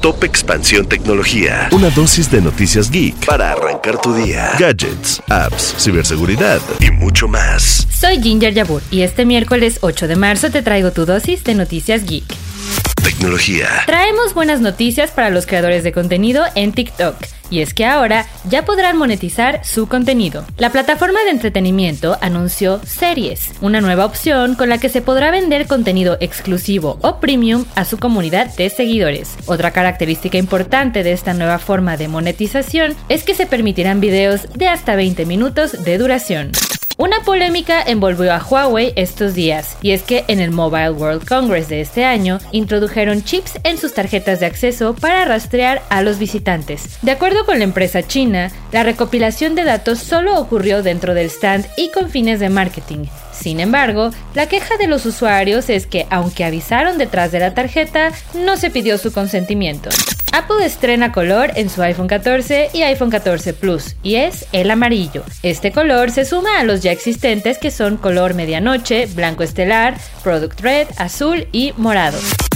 Top Expansión Tecnología. Una dosis de noticias geek para arrancar tu día. Gadgets, apps, ciberseguridad y mucho más. Soy Ginger Yabur y este miércoles 8 de marzo te traigo tu dosis de noticias geek. Tecnología. Traemos buenas noticias para los creadores de contenido en TikTok. Y es que ahora ya podrán monetizar su contenido. La plataforma de entretenimiento anunció Series, una nueva opción con la que se podrá vender contenido exclusivo o premium a su comunidad de seguidores. Otra característica importante de esta nueva forma de monetización es que se permitirán videos de hasta 20 minutos de duración. Una polémica envolvió a Huawei estos días, y es que en el Mobile World Congress de este año introdujeron chips en sus tarjetas de acceso para rastrear a los visitantes. De acuerdo con la empresa china, la recopilación de datos solo ocurrió dentro del stand y con fines de marketing. Sin embargo, la queja de los usuarios es que aunque avisaron detrás de la tarjeta, no se pidió su consentimiento. Apple estrena color en su iPhone 14 y iPhone 14 Plus, y es el amarillo. Este color se suma a los ya existentes que son color medianoche, blanco estelar, Product Red, azul y morado.